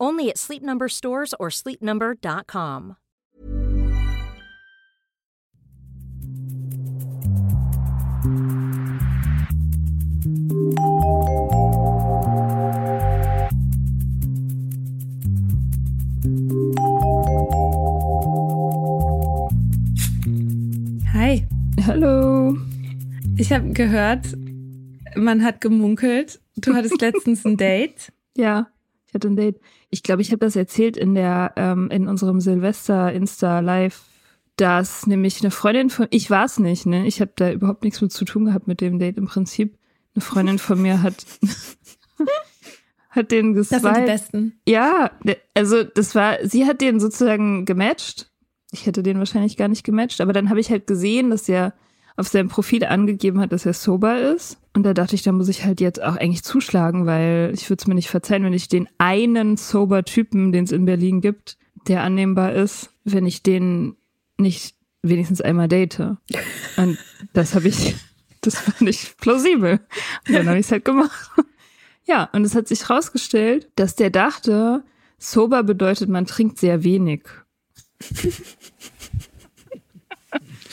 Only at Sleep Number stores or sleepnumber.com. Hi, Hallo. ich habe gehört, man hat gemunkelt, du hattest letztens ein Date. Ja, ich hatte ein Date. Ich glaube, ich habe das erzählt in der ähm, in unserem Silvester Insta Live, dass nämlich eine Freundin von ich war es nicht, ne? Ich habe da überhaupt nichts mit zu tun gehabt mit dem Date im Prinzip. Eine Freundin von mir hat hat den Das sind die geswiped. Besten. Ja, der- also das war, sie hat den sozusagen gematcht. Ich hätte den wahrscheinlich gar nicht gematcht, aber dann habe ich halt gesehen, dass er auf seinem Profil angegeben hat, dass er sober ist. Und da dachte ich, da muss ich halt jetzt auch eigentlich zuschlagen, weil ich würde es mir nicht verzeihen, wenn ich den einen sober Typen, den es in Berlin gibt, der annehmbar ist, wenn ich den nicht wenigstens einmal date. Und das habe ich, das fand ich plausibel. Und dann habe ich es halt gemacht. Ja, und es hat sich rausgestellt, dass der dachte, sober bedeutet, man trinkt sehr wenig.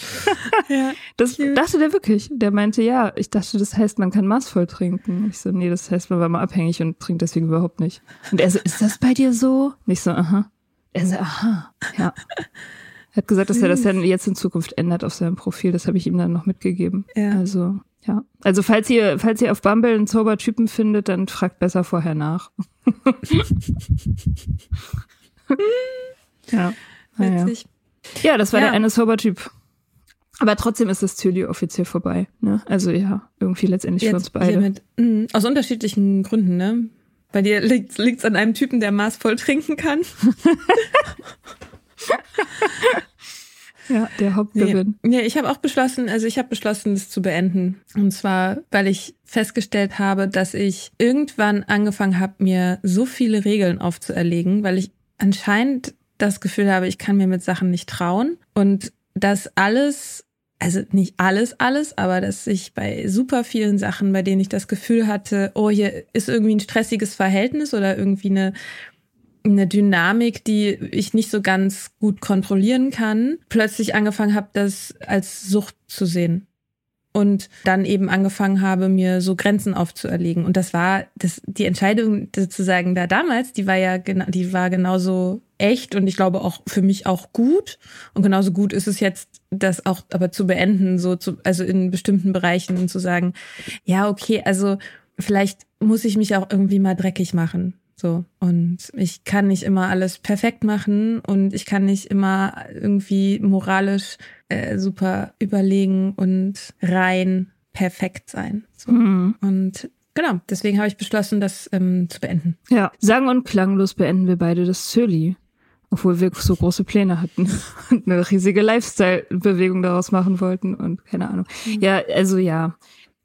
Ja. Das Cute. dachte der wirklich. Der meinte, ja, ich dachte, das heißt, man kann maßvoll trinken. Ich so, nee, das heißt, man war mal abhängig und trinkt deswegen überhaupt nicht. Und er so, ist das bei dir so? Nicht so, aha. Er so, aha, ja. Er hat gesagt, dass er das dann jetzt in Zukunft ändert auf seinem Profil. Das habe ich ihm dann noch mitgegeben. Ja. Also, ja. Also, falls ihr, falls ihr auf Bumble einen Zaubertypen findet, dann fragt besser vorher nach. ja. Witzig. Ja, das war Ja. der eine Sober-Typ. Aber trotzdem ist das Zöli offiziell vorbei. Ne? Also ja, irgendwie letztendlich für uns Jetzt beide. hiermit. Mhm. Aus unterschiedlichen Gründen, ne? Bei dir liegt es an einem Typen, der maßvoll trinken kann. Ja, der Hauptgewinn. Nee, nee ich habe auch beschlossen, also ich habe beschlossen, das zu beenden. Und zwar, weil ich festgestellt habe, dass ich irgendwann angefangen habe, mir so viele Regeln aufzuerlegen, weil ich anscheinend das Gefühl habe, ich kann mir mit Sachen nicht trauen. Und dass alles, also nicht alles, alles, aber dass ich bei super vielen Sachen, bei denen ich das Gefühl hatte, oh, hier ist irgendwie ein stressiges Verhältnis oder irgendwie eine eine Dynamik, die ich nicht so ganz gut kontrollieren kann, plötzlich angefangen habe, das als Sucht zu sehen. Und dann eben angefangen habe, mir so Grenzen aufzuerlegen. Und das war, das, die Entscheidung sozusagen da damals, die war ja genau, die war genauso echt und ich glaube auch für mich auch gut. Und genauso gut ist es jetzt, das auch aber zu beenden, so zu, also in bestimmten Bereichen und zu sagen, ja, okay, also vielleicht muss ich mich auch irgendwie mal dreckig machen. So. Und ich kann nicht immer alles perfekt machen und ich kann nicht immer irgendwie moralisch äh, super überlegen und rein perfekt sein. So. Mhm. Und genau, deswegen habe ich beschlossen, das ähm, zu beenden. Ja, sang- und klanglos beenden wir beide das Zöli. Obwohl wir so große Pläne hatten und eine riesige Lifestyle-Bewegung daraus machen wollten und keine Ahnung. Mhm. Ja, also ja.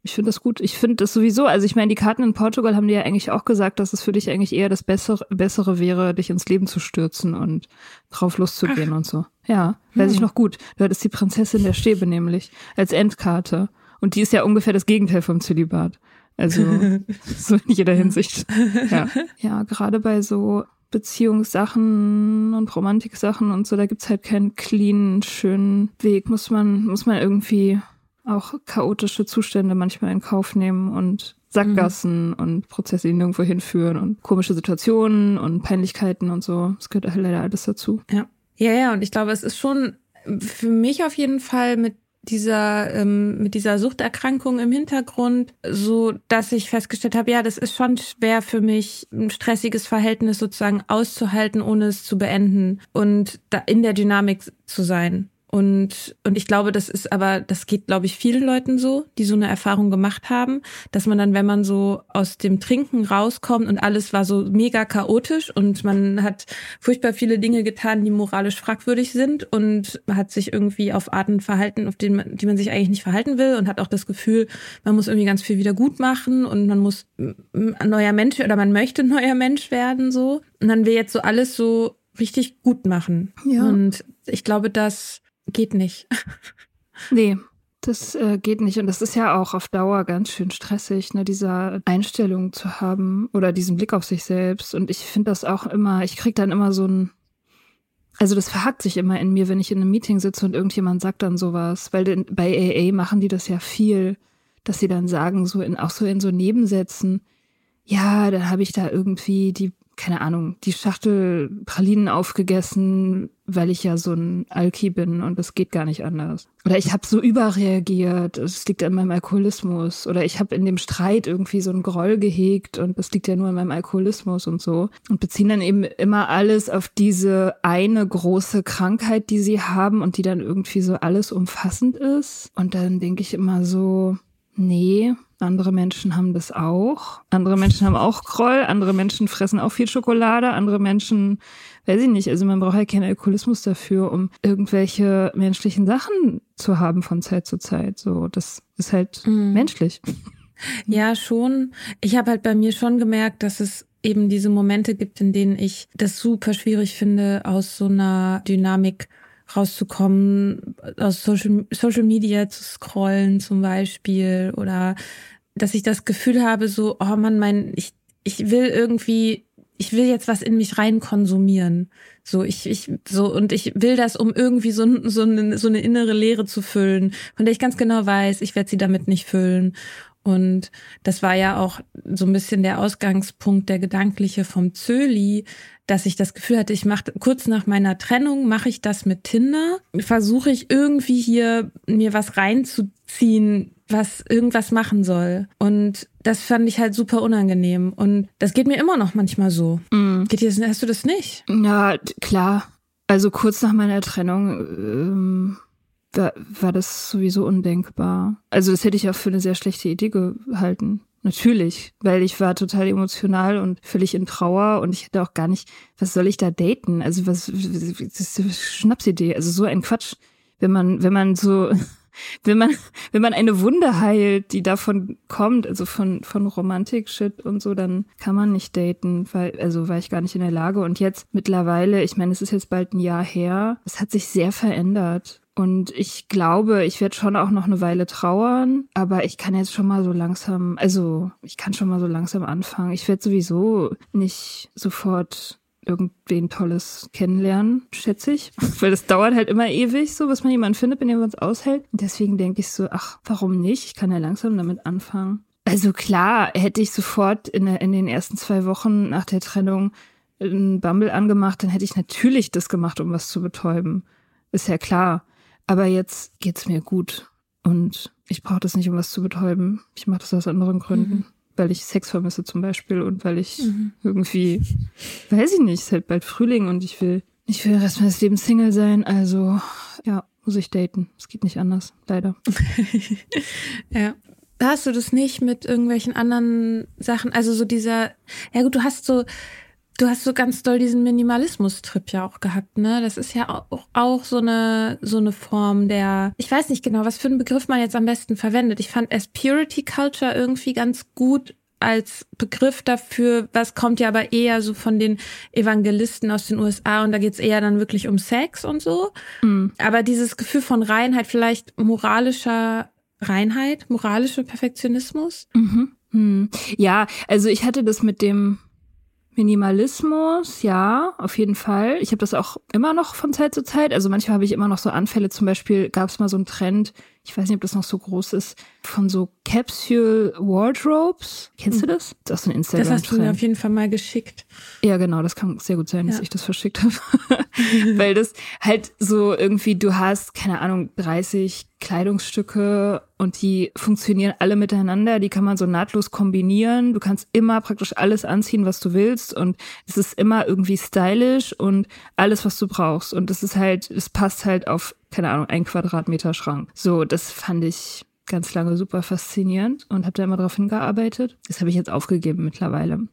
Ich finde das gut. Ich finde das sowieso, also ich meine, die Karten in Portugal haben dir ja eigentlich auch gesagt, dass es für dich eigentlich eher das Bessere, Bessere wäre, dich ins Leben zu stürzen und drauf loszugehen Ach. und so. Ja, weiß hm. ich noch gut. Du hattest die Prinzessin der Stäbe nämlich als Endkarte. Und die ist ja ungefähr das Gegenteil vom Zölibat. Also so in jeder Hinsicht. Ja, ja gerade bei so Beziehungssachen und Romantiksachen und so, da gibt's halt keinen clean, schönen Weg. Muss man, muss man irgendwie auch chaotische Zustände manchmal in Kauf nehmen und Sackgassen mhm. und Prozesse, die nirgendwo hinführen und komische Situationen und Peinlichkeiten und so. Es gehört halt leider alles dazu. Ja. Ja, ja, und ich glaube, es ist schon für mich auf jeden Fall mit dieser ähm, mit dieser Suchterkrankung im Hintergrund, so dass ich festgestellt habe, ja, das ist schon schwer für mich, ein stressiges Verhältnis sozusagen auszuhalten, ohne es zu beenden und da in der Dynamik zu sein. Und, und ich glaube, das ist aber, das geht, glaube ich, vielen Leuten so, die so eine Erfahrung gemacht haben, dass man dann, wenn man so aus dem Trinken rauskommt und alles war so mega chaotisch und man hat furchtbar viele Dinge getan, die moralisch fragwürdig sind und hat sich irgendwie auf Arten verhalten, auf denen man, die man sich eigentlich nicht verhalten will und hat auch das Gefühl, man muss irgendwie ganz viel wieder gut machen und man muss ein neuer Mensch oder man möchte ein neuer Mensch werden, so. Und dann will jetzt so alles so richtig gut machen. Ja. Und ich glaube, dass geht nicht. nee, das äh, geht nicht. Und das ist ja auch auf Dauer ganz schön stressig, ne, diese Einstellung zu haben oder diesen Blick auf sich selbst. Und ich finde das auch immer, ich krieg dann immer so ein, also das verhackt sich immer in mir, wenn ich in einem Meeting sitze und irgendjemand sagt dann sowas. Weil denn, bei AA machen die das ja viel, dass sie dann sagen, so in, auch so in so Nebensätzen, ja, dann habe ich da irgendwie die keine Ahnung, die Schachtel Pralinen aufgegessen, weil ich ja so ein Alki bin und es geht gar nicht anders. Oder ich habe so überreagiert, es liegt an meinem Alkoholismus. Oder ich habe in dem Streit irgendwie so ein Groll gehegt und das liegt ja nur an meinem Alkoholismus und so. Und beziehen dann eben immer alles auf diese eine große Krankheit, die sie haben und die dann irgendwie so alles umfassend ist. Und dann denke ich immer so, nee, andere Menschen haben das auch. Andere Menschen haben auch Groll. Andere Menschen fressen auch viel Schokolade. Andere Menschen, weiß ich nicht. Also man braucht ja halt keinen Alkoholismus dafür, um irgendwelche menschlichen Sachen zu haben von Zeit zu Zeit. So, das ist halt mhm. menschlich. Ja, schon. Ich habe halt bei mir schon gemerkt, dass es eben diese Momente gibt, in denen ich das super schwierig finde, aus so einer Dynamik rauszukommen, aus Social, Social Media zu scrollen zum Beispiel oder dass ich das Gefühl habe, so, oh man, mein, ich, ich will irgendwie, ich will jetzt was in mich rein konsumieren. So, ich, ich, so, und ich will das, um irgendwie so, so, eine, so eine innere Leere zu füllen, von der ich ganz genau weiß, ich werde sie damit nicht füllen. Und das war ja auch so ein bisschen der Ausgangspunkt, der gedankliche vom Zöli, dass ich das Gefühl hatte, ich mache kurz nach meiner Trennung, mache ich das mit Tinder, versuche ich irgendwie hier mir was reinzuziehen, was irgendwas machen soll. Und das fand ich halt super unangenehm. Und das geht mir immer noch manchmal so. Mm. Geht dir, hast du das nicht? Ja, klar. Also kurz nach meiner Trennung ähm, war, war das sowieso undenkbar. Also das hätte ich auch für eine sehr schlechte Idee gehalten. Natürlich, weil ich war total emotional und völlig in Trauer und ich hätte auch gar nicht, was soll ich da daten? Also was, das ist eine Schnapsidee, also so ein Quatsch. Wenn man, wenn man so, wenn man, wenn man eine Wunde heilt, die davon kommt, also von, von Romantik-Shit und so, dann kann man nicht daten, weil, also war ich gar nicht in der Lage. Und jetzt mittlerweile, ich meine, es ist jetzt bald ein Jahr her, es hat sich sehr verändert. Und ich glaube, ich werde schon auch noch eine Weile trauern, aber ich kann jetzt schon mal so langsam, also ich kann schon mal so langsam anfangen. Ich werde sowieso nicht sofort irgendwen Tolles kennenlernen, schätze ich. Weil das dauert halt immer ewig, so was man jemanden findet, wenn jemand es aushält. Deswegen denke ich so, ach, warum nicht? Ich kann ja langsam damit anfangen. Also klar, hätte ich sofort in, in den ersten zwei Wochen nach der Trennung einen Bumble angemacht, dann hätte ich natürlich das gemacht, um was zu betäuben. Ist ja klar. Aber jetzt geht's mir gut. Und ich brauche das nicht, um was zu betäuben. Ich mache das aus anderen Gründen. Mhm. Weil ich Sex vermisse zum Beispiel und weil ich mhm. irgendwie, weiß ich nicht, es ist halt bald Frühling und ich will, ich will den Rest meines Lebens Single sein. Also, ja, muss ich daten. Es geht nicht anders, leider. ja. Hast du das nicht mit irgendwelchen anderen Sachen? Also so dieser, ja gut, du hast so, Du hast so ganz doll diesen Minimalismus-Trip ja auch gehabt, ne? Das ist ja auch, auch so eine, so eine Form der, ich weiß nicht genau, was für einen Begriff man jetzt am besten verwendet. Ich fand as Purity Culture irgendwie ganz gut als Begriff dafür, was kommt ja aber eher so von den Evangelisten aus den USA und da geht's eher dann wirklich um Sex und so. Mhm. Aber dieses Gefühl von Reinheit, vielleicht moralischer Reinheit, moralischer Perfektionismus. Mhm. Mhm. Ja, also ich hatte das mit dem Minimalismus, ja, auf jeden Fall. Ich habe das auch immer noch von Zeit zu Zeit. Also manchmal habe ich immer noch so Anfälle. Zum Beispiel gab es mal so einen Trend, ich weiß nicht, ob das noch so groß ist, von so Capsule Wardrobes. Kennst du hm. das? Das ist ein Instagram. Das hast du mir auf jeden Fall mal geschickt. Ja, genau, das kann sehr gut sein, dass ja. ich das verschickt habe. Weil das halt so irgendwie, du hast, keine Ahnung, 30 Kleidungsstücke und die funktionieren alle miteinander, die kann man so nahtlos kombinieren. Du kannst immer praktisch alles anziehen, was du willst und es ist immer irgendwie stylisch und alles, was du brauchst. Und es ist halt, es passt halt auf, keine Ahnung, ein Quadratmeter Schrank. So, das fand ich ganz lange super faszinierend und habe da immer drauf hingearbeitet. Das habe ich jetzt aufgegeben mittlerweile.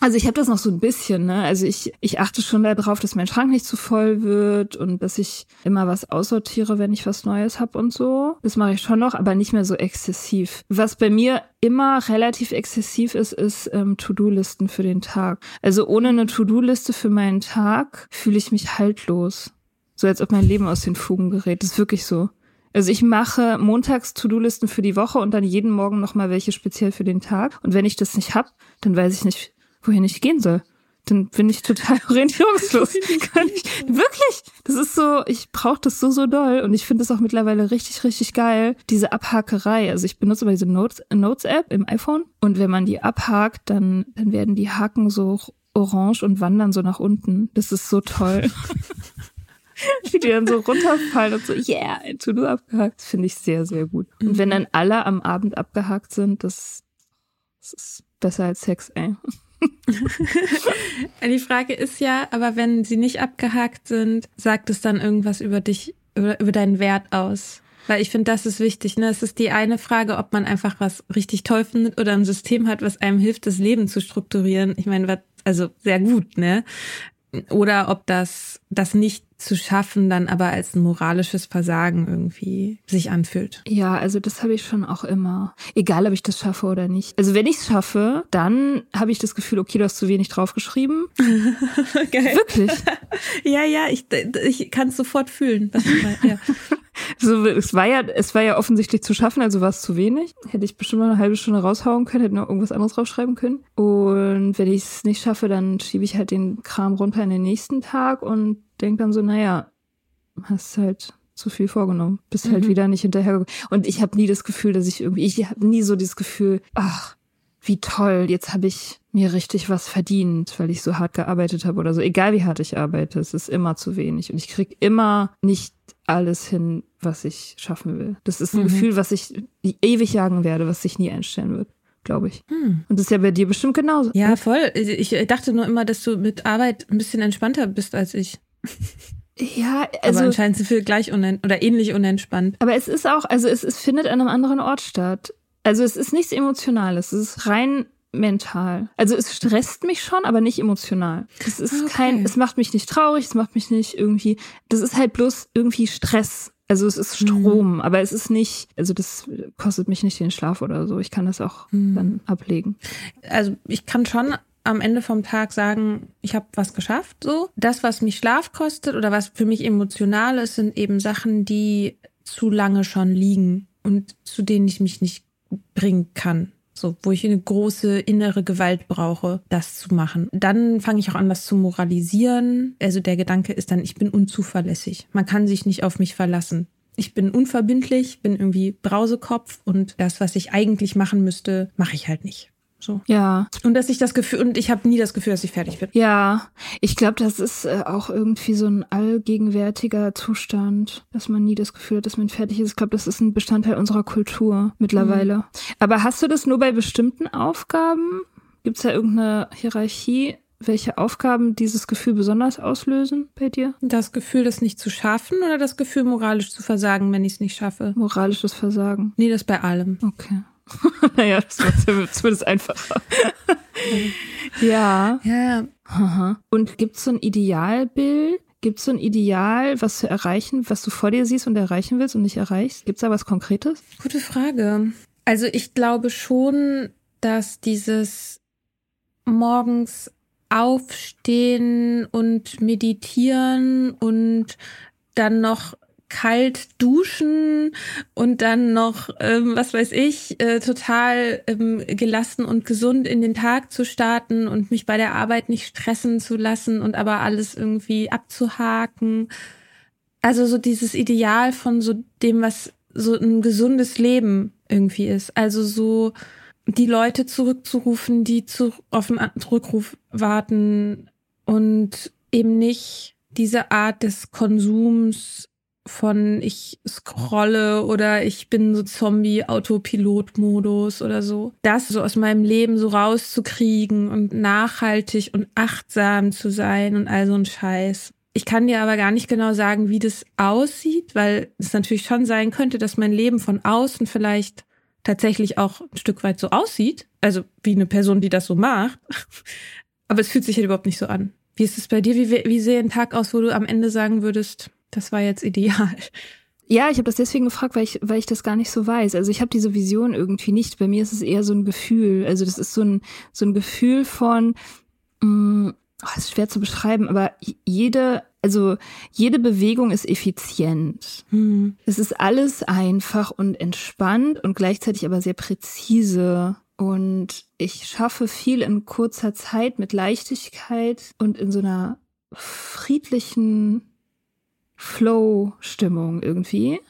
Also ich habe das noch so ein bisschen, ne? Also ich, ich achte schon darauf, dass mein Schrank nicht zu voll wird und dass ich immer was aussortiere, wenn ich was Neues habe und so. Das mache ich schon noch, aber nicht mehr so exzessiv. Was bei mir immer relativ exzessiv ist, ist ähm, To-Do-Listen für den Tag. Also ohne eine To-Do-Liste für meinen Tag fühle ich mich haltlos. So als ob mein Leben aus den Fugen gerät. Das ist wirklich so. Also ich mache montags To-Do-Listen für die Woche und dann jeden Morgen nochmal welche speziell für den Tag. Und wenn ich das nicht hab, dann weiß ich nicht, wohin ich gehen soll. Dann bin ich total orientierungslos. Kann ich, wirklich, das ist so, ich brauche das so, so doll. Und ich finde es auch mittlerweile richtig, richtig geil, diese Abhakerei. Also ich benutze aber diese Notes, Notes-App im iPhone. Und wenn man die abhakt, dann, dann werden die Haken so orange und wandern so nach unten. Das ist so toll. Wie die dann so runterfallen und so, yeah, ein To-Do abgehakt. Das finde ich sehr, sehr gut. Und wenn mhm. dann alle am Abend abgehakt sind, das, das ist besser als Sex, ey. Die Frage ist ja, aber wenn sie nicht abgehakt sind, sagt es dann irgendwas über dich, über, über deinen Wert aus? Weil ich finde, das ist wichtig. Ne? Es ist die eine Frage, ob man einfach was richtig toll findet oder ein System hat, was einem hilft, das Leben zu strukturieren. Ich meine, also sehr gut, ne? Oder ob das, das nicht zu schaffen dann aber als ein moralisches Versagen irgendwie sich anfühlt. Ja, also das habe ich schon auch immer. Egal, ob ich das schaffe oder nicht. Also wenn ich es schaffe, dann habe ich das Gefühl, okay, du hast zu wenig draufgeschrieben. Geil. Wirklich. ja, ja, ich, ich kann es sofort fühlen. Ja. So, es war ja, es war ja offensichtlich zu schaffen, also war es zu wenig. Hätte ich bestimmt mal eine halbe Stunde raushauen können, hätte noch irgendwas anderes draufschreiben können. Und wenn ich es nicht schaffe, dann schiebe ich halt den Kram runter in den nächsten Tag und denke dann so, naja, hast halt zu viel vorgenommen, bist halt mhm. wieder nicht hinterhergekommen. Und ich habe nie das Gefühl, dass ich irgendwie, ich habe nie so dieses Gefühl, ach, wie toll, jetzt habe ich mir richtig was verdient, weil ich so hart gearbeitet habe oder so. Egal wie hart ich arbeite, es ist immer zu wenig. Und ich krieg immer nicht alles hin, was ich schaffen will. Das ist ein mhm. Gefühl, was ich ewig jagen werde, was sich nie einstellen wird glaube ich. Hm. Und das ist ja bei dir bestimmt genauso. Ja, voll. Ich dachte nur immer, dass du mit Arbeit ein bisschen entspannter bist als ich. Ja, also. Aber anscheinend sind wir gleich oder ähnlich unentspannt. Aber es ist auch, also es, es findet an einem anderen Ort statt. Also es ist nichts Emotionales, es ist rein mental. Also es stresst mich schon, aber nicht emotional. Es ist okay. kein, es macht mich nicht traurig, es macht mich nicht irgendwie, das ist halt bloß irgendwie Stress. Also es ist Strom, mhm. aber es ist nicht, also das kostet mich nicht den Schlaf oder so. Ich kann das auch mhm. dann ablegen. Also ich kann schon am Ende vom Tag sagen, ich habe was geschafft. So, das, was mich Schlaf kostet oder was für mich emotional ist, sind eben Sachen, die zu lange schon liegen und zu denen ich mich nicht bringen kann. So, wo ich eine große innere Gewalt brauche, das zu machen. Dann fange ich auch an, was zu moralisieren. Also der Gedanke ist dann, ich bin unzuverlässig. Man kann sich nicht auf mich verlassen. Ich bin unverbindlich, bin irgendwie Brausekopf und das, was ich eigentlich machen müsste, mache ich halt nicht. So. Ja. Und dass ich das Gefühl, und ich habe nie das Gefühl, dass ich fertig bin. Ja, ich glaube, das ist äh, auch irgendwie so ein allgegenwärtiger Zustand, dass man nie das Gefühl hat, dass man fertig ist. Ich glaube, das ist ein Bestandteil unserer Kultur mittlerweile. Mhm. Aber hast du das nur bei bestimmten Aufgaben? Gibt es da irgendeine Hierarchie? welche Aufgaben dieses Gefühl besonders auslösen bei dir? Das Gefühl, das nicht zu schaffen oder das Gefühl, moralisch zu versagen, wenn ich es nicht schaffe? Moralisches Versagen. Nee, das bei allem. Okay. naja, das wird zumindest einfacher. ja. Ja. Aha. Und gibt es so ein Idealbild? Gibt es so ein Ideal, was zu erreichen, was du vor dir siehst und erreichen willst und nicht erreichst? Gibt es da was Konkretes? Gute Frage. Also ich glaube schon, dass dieses morgens aufstehen und meditieren und dann noch kalt duschen und dann noch, ähm, was weiß ich, äh, total ähm, gelassen und gesund in den Tag zu starten und mich bei der Arbeit nicht stressen zu lassen und aber alles irgendwie abzuhaken. Also so dieses Ideal von so dem, was so ein gesundes Leben irgendwie ist. Also so die Leute zurückzurufen, die zu, auf einen Rückruf warten und eben nicht diese Art des Konsums von ich scrolle oder ich bin so Zombie-Autopilot-Modus oder so. Das so aus meinem Leben so rauszukriegen und nachhaltig und achtsam zu sein und all so ein Scheiß. Ich kann dir aber gar nicht genau sagen, wie das aussieht, weil es natürlich schon sein könnte, dass mein Leben von außen vielleicht tatsächlich auch ein Stück weit so aussieht, also wie eine Person, die das so macht. Aber es fühlt sich halt überhaupt nicht so an. Wie ist es bei dir? Wie, wie sehe ein Tag aus, wo du am Ende sagen würdest, das war jetzt ideal? Ja, ich habe das deswegen gefragt, weil ich, weil ich das gar nicht so weiß. Also ich habe diese Vision irgendwie nicht. Bei mir ist es eher so ein Gefühl. Also das ist so ein, so ein Gefühl von, mh, mm, oh, das ist schwer zu beschreiben, aber jede also jede Bewegung ist effizient. Hm. Es ist alles einfach und entspannt und gleichzeitig aber sehr präzise. Und ich schaffe viel in kurzer Zeit mit Leichtigkeit und in so einer friedlichen Flow-Stimmung irgendwie.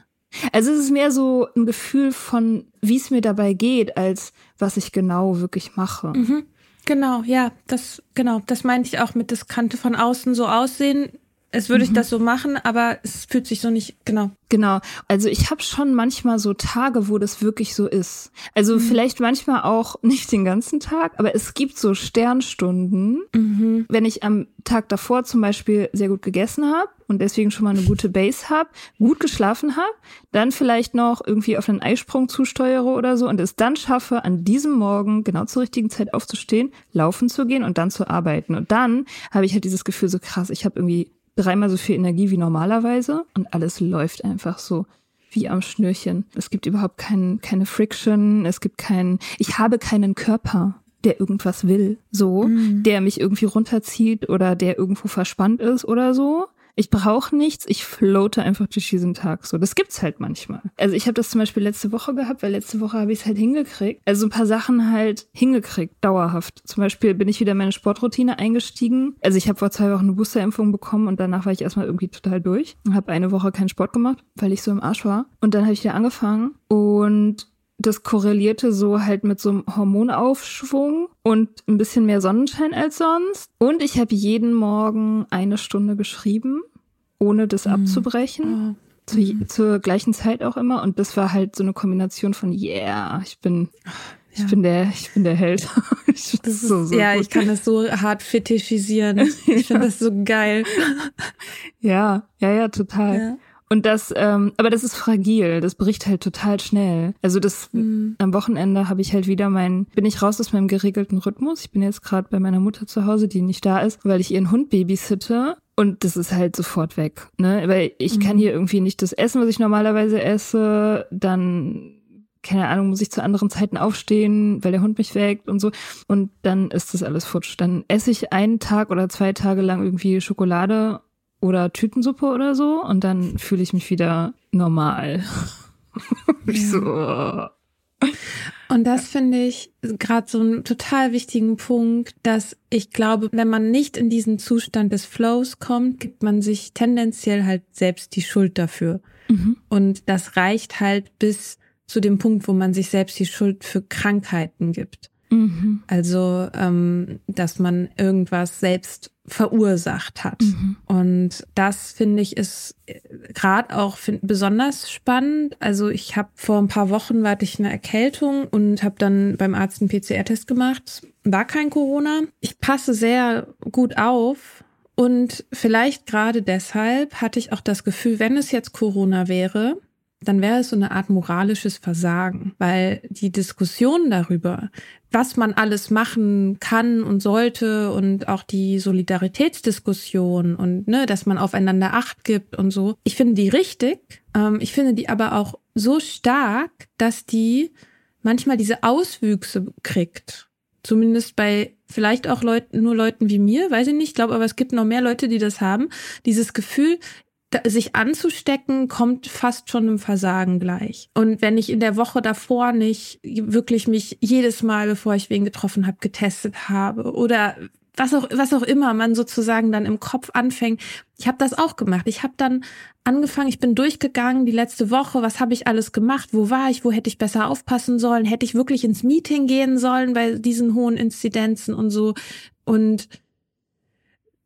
Also es ist mehr so ein Gefühl von, wie es mir dabei geht, als was ich genau wirklich mache. Mhm. Genau, ja, das, genau, das meinte ich auch mit, das kannte von außen so aussehen es würde mhm. ich das so machen, aber es fühlt sich so nicht, genau. Genau. Also ich habe schon manchmal so Tage, wo das wirklich so ist. Also mhm. vielleicht manchmal auch nicht den ganzen Tag, aber es gibt so Sternstunden, mhm. wenn ich am Tag davor zum Beispiel sehr gut gegessen habe und deswegen schon mal eine gute Base habe, gut geschlafen habe, dann vielleicht noch irgendwie auf einen Eisprung zusteuere oder so und es dann schaffe, an diesem Morgen genau zur richtigen Zeit aufzustehen, laufen zu gehen und dann zu arbeiten. Und dann habe ich halt dieses Gefühl so krass, ich habe irgendwie dreimal so viel Energie wie normalerweise und alles läuft einfach so wie am Schnürchen. Es gibt überhaupt kein, keine Friction, es gibt keinen, ich habe keinen Körper, der irgendwas will, so, mhm. der mich irgendwie runterzieht oder der irgendwo verspannt ist oder so, ich brauche nichts, ich floate einfach durch diesen Tag. So, das gibt's halt manchmal. Also ich habe das zum Beispiel letzte Woche gehabt, weil letzte Woche habe ich es halt hingekriegt. Also ein paar Sachen halt hingekriegt, dauerhaft. Zum Beispiel bin ich wieder in meine Sportroutine eingestiegen. Also ich habe vor zwei Wochen eine Boosterimpfung bekommen und danach war ich erstmal irgendwie total durch und habe eine Woche keinen Sport gemacht, weil ich so im Arsch war. Und dann habe ich wieder angefangen und das korrelierte so halt mit so einem Hormonaufschwung und ein bisschen mehr Sonnenschein als sonst. Und ich habe jeden Morgen eine Stunde geschrieben, ohne das mhm. abzubrechen. Zu, mhm. zur gleichen Zeit auch immer. Und das war halt so eine Kombination von, yeah, ich bin, ich ja. bin der, ich bin der Held. das ist, so, so ja, gut. ich kann das so hart fetischisieren. Ich finde das so geil. Ja, ja, ja, total. Ja. Und das, ähm, aber das ist fragil, das bricht halt total schnell. Also das mhm. am Wochenende habe ich halt wieder mein, bin ich raus aus meinem geregelten Rhythmus. Ich bin jetzt gerade bei meiner Mutter zu Hause, die nicht da ist, weil ich ihren Hund babysitte. Und das ist halt sofort weg, ne? Weil ich mhm. kann hier irgendwie nicht das essen, was ich normalerweise esse. Dann keine Ahnung, muss ich zu anderen Zeiten aufstehen, weil der Hund mich weckt und so. Und dann ist das alles futsch. Dann esse ich einen Tag oder zwei Tage lang irgendwie Schokolade oder Tütensuppe oder so und dann fühle ich mich wieder normal. ich so. Oh. Und das finde ich gerade so einen total wichtigen Punkt, dass ich glaube, wenn man nicht in diesen Zustand des Flows kommt, gibt man sich tendenziell halt selbst die Schuld dafür. Mhm. Und das reicht halt bis zu dem Punkt, wo man sich selbst die Schuld für Krankheiten gibt. Mhm. Also, ähm, dass man irgendwas selbst verursacht hat. Mhm. Und das finde ich ist äh, gerade auch find, besonders spannend. Also ich habe vor ein paar Wochen hatte ich eine Erkältung und habe dann beim Arzt einen PCR-Test gemacht. War kein Corona. Ich passe sehr gut auf. Und vielleicht gerade deshalb hatte ich auch das Gefühl, wenn es jetzt Corona wäre, dann wäre es so eine Art moralisches Versagen, weil die Diskussion darüber, was man alles machen kann und sollte und auch die Solidaritätsdiskussion und ne, dass man aufeinander Acht gibt und so, ich finde die richtig. Ähm, ich finde die aber auch so stark, dass die manchmal diese Auswüchse kriegt. Zumindest bei vielleicht auch Leuten, nur Leuten wie mir, weiß ich nicht, ich glaube, aber es gibt noch mehr Leute, die das haben. Dieses Gefühl, sich anzustecken, kommt fast schon im Versagen gleich. Und wenn ich in der Woche davor nicht wirklich mich jedes Mal, bevor ich wen getroffen habe, getestet habe oder was auch was auch immer man sozusagen dann im Kopf anfängt. Ich habe das auch gemacht. Ich habe dann angefangen, ich bin durchgegangen die letzte Woche, was habe ich alles gemacht? Wo war ich? Wo hätte ich besser aufpassen sollen? Hätte ich wirklich ins Meeting gehen sollen bei diesen hohen Inzidenzen und so und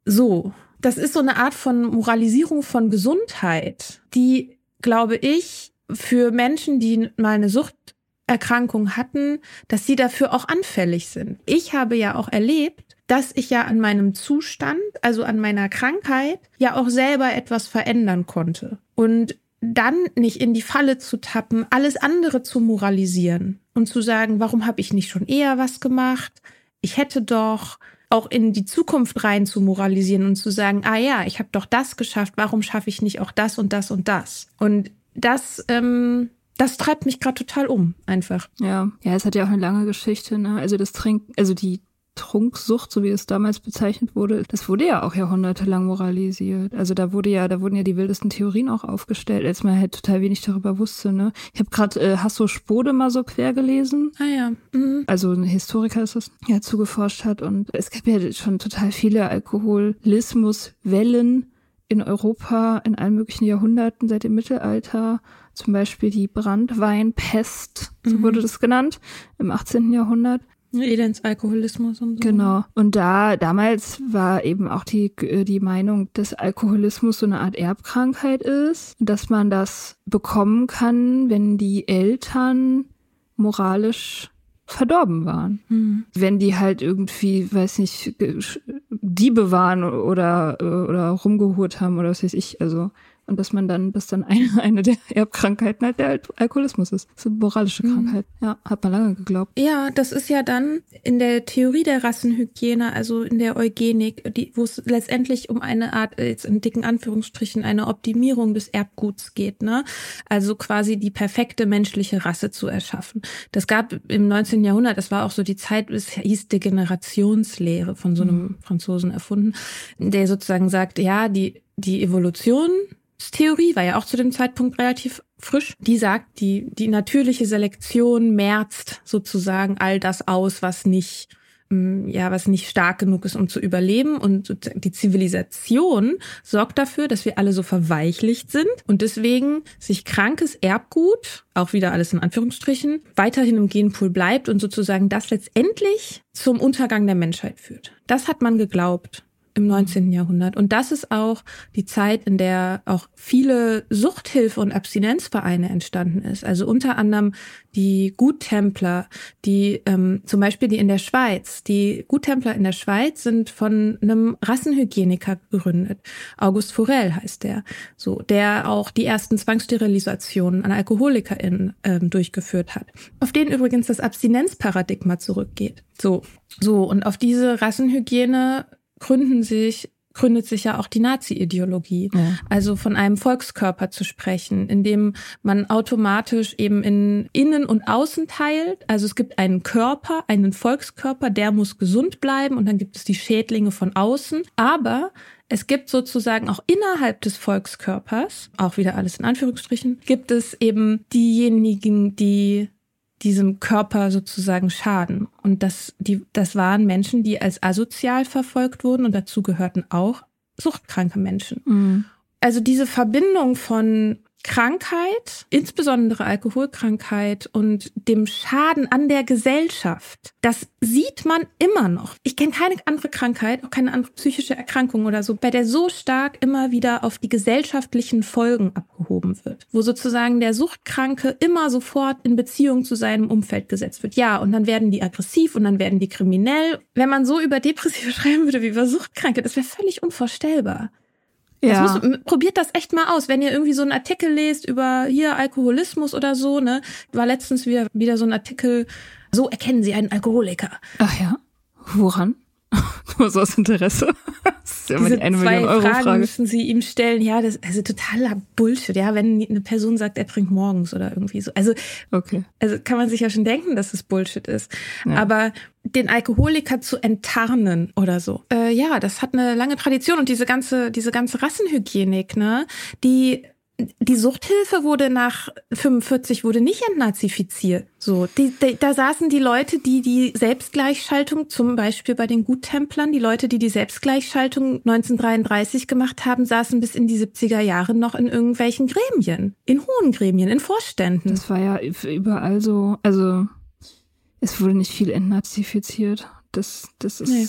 so das ist so eine Art von Moralisierung von Gesundheit, die, glaube ich, für Menschen, die mal eine Suchterkrankung hatten, dass sie dafür auch anfällig sind. Ich habe ja auch erlebt, dass ich ja an meinem Zustand, also an meiner Krankheit, ja auch selber etwas verändern konnte. Und dann nicht in die Falle zu tappen, alles andere zu moralisieren und zu sagen, warum habe ich nicht schon eher was gemacht? Ich hätte doch, auch in die Zukunft rein zu moralisieren und zu sagen, ah ja, ich habe doch das geschafft, warum schaffe ich nicht auch das und das und das? Und das, ähm, das treibt mich gerade total um, einfach. Ja, ja, es hat ja auch eine lange Geschichte, ne? Also das Trinken, also die Trunksucht, so wie es damals bezeichnet wurde, das wurde ja auch jahrhundertelang moralisiert. Also da wurde ja, da wurden ja die wildesten Theorien auch aufgestellt, als man halt total wenig darüber wusste. Ne? Ich habe gerade äh, Hasso Spode mal so quer gelesen. Ah ja. Mhm. Also ein Historiker ist das, ja zugeforscht hat. Und es gab ja schon total viele Alkoholismuswellen in Europa in allen möglichen Jahrhunderten seit dem Mittelalter. Zum Beispiel die Brandweinpest, so mhm. wurde das genannt, im 18. Jahrhundert. Elendsalkoholismus und so. Genau. Und da, damals war eben auch die, die Meinung, dass Alkoholismus so eine Art Erbkrankheit ist, dass man das bekommen kann, wenn die Eltern moralisch verdorben waren. Mhm. Wenn die halt irgendwie, weiß nicht, Diebe waren oder, oder rumgehurt haben oder was weiß ich, also und dass man dann, dass dann eine, eine der Erbkrankheiten halt der Alkoholismus ist. Das ist eine moralische mhm. Krankheit. Mhm. Ja, hat man lange geglaubt. Ja, das ist ja dann in der Theorie der Rassenhygiene, also in der Eugenik, die, wo es letztendlich um eine Art, jetzt in dicken Anführungsstrichen, eine Optimierung des Erbguts geht, ne? Also quasi die perfekte menschliche Rasse zu erschaffen. Das gab im 19. Jahrhundert, das war auch so die Zeit, es hieß Degenerationslehre von so einem mhm. Franzosen erfunden, der sozusagen sagt, ja, die, die Evolution Theorie war ja auch zu dem Zeitpunkt relativ frisch. Die sagt, die, die natürliche Selektion merzt sozusagen all das aus, was nicht, mm, ja, was nicht stark genug ist, um zu überleben. Und die Zivilisation sorgt dafür, dass wir alle so verweichlicht sind und deswegen sich krankes Erbgut, auch wieder alles in Anführungsstrichen, weiterhin im Genpool bleibt und sozusagen das letztendlich zum Untergang der Menschheit führt. Das hat man geglaubt im 19. Jahrhundert. Und das ist auch die Zeit, in der auch viele Suchthilfe- und Abstinenzvereine entstanden ist. Also unter anderem die Guttempler, die ähm, zum Beispiel die in der Schweiz. Die Guttempler in der Schweiz sind von einem Rassenhygieniker gegründet. August Forel heißt der. So, der auch die ersten Zwangssterilisationen an AlkoholikerInnen ähm, durchgeführt hat. Auf den übrigens das Abstinenzparadigma zurückgeht. So, so, und auf diese Rassenhygiene gründen sich gründet sich ja auch die Nazi-Ideologie. Ja. Also von einem Volkskörper zu sprechen, in dem man automatisch eben in Innen und Außen teilt. Also es gibt einen Körper, einen Volkskörper, der muss gesund bleiben und dann gibt es die Schädlinge von außen. Aber es gibt sozusagen auch innerhalb des Volkskörpers, auch wieder alles in Anführungsstrichen, gibt es eben diejenigen, die diesem Körper sozusagen schaden. Und das, die, das waren Menschen, die als asozial verfolgt wurden und dazu gehörten auch suchtkranke Menschen. Mhm. Also diese Verbindung von Krankheit, insbesondere Alkoholkrankheit und dem Schaden an der Gesellschaft, das sieht man immer noch. Ich kenne keine andere Krankheit, auch keine andere psychische Erkrankung oder so, bei der so stark immer wieder auf die gesellschaftlichen Folgen abgehoben wird, wo sozusagen der Suchtkranke immer sofort in Beziehung zu seinem Umfeld gesetzt wird. Ja, und dann werden die aggressiv und dann werden die kriminell. Wenn man so über Depressive schreiben würde wie über Suchtkranke, das wäre völlig unvorstellbar. Ja. Muss, probiert das echt mal aus. Wenn ihr irgendwie so einen Artikel lest über hier Alkoholismus oder so, ne? War letztens wieder, wieder so ein Artikel, so erkennen Sie einen Alkoholiker. Ach ja? Woran? Nur so aus Interesse. Das ist ja immer die eine zwei Million Euro Fragen Frage. müssen Sie ihm stellen. Ja, das ist also totaler Bullshit. Ja, wenn eine Person sagt, er trinkt morgens oder irgendwie so. Also, okay. also kann man sich ja schon denken, dass es Bullshit ist. Ja. Aber den Alkoholiker zu enttarnen oder so. Äh, ja, das hat eine lange Tradition und diese ganze, diese ganze Rassenhygienik, ne, die die Suchthilfe wurde nach 45 wurde nicht entnazifiziert. So, die, die, da saßen die Leute, die die Selbstgleichschaltung, zum Beispiel bei den Guttemplern, die Leute, die die Selbstgleichschaltung 1933 gemacht haben, saßen bis in die 70er Jahre noch in irgendwelchen Gremien, in hohen Gremien, in Vorständen. Das war ja überall so, also es wurde nicht viel entnazifiziert. Das, das ist. Nee.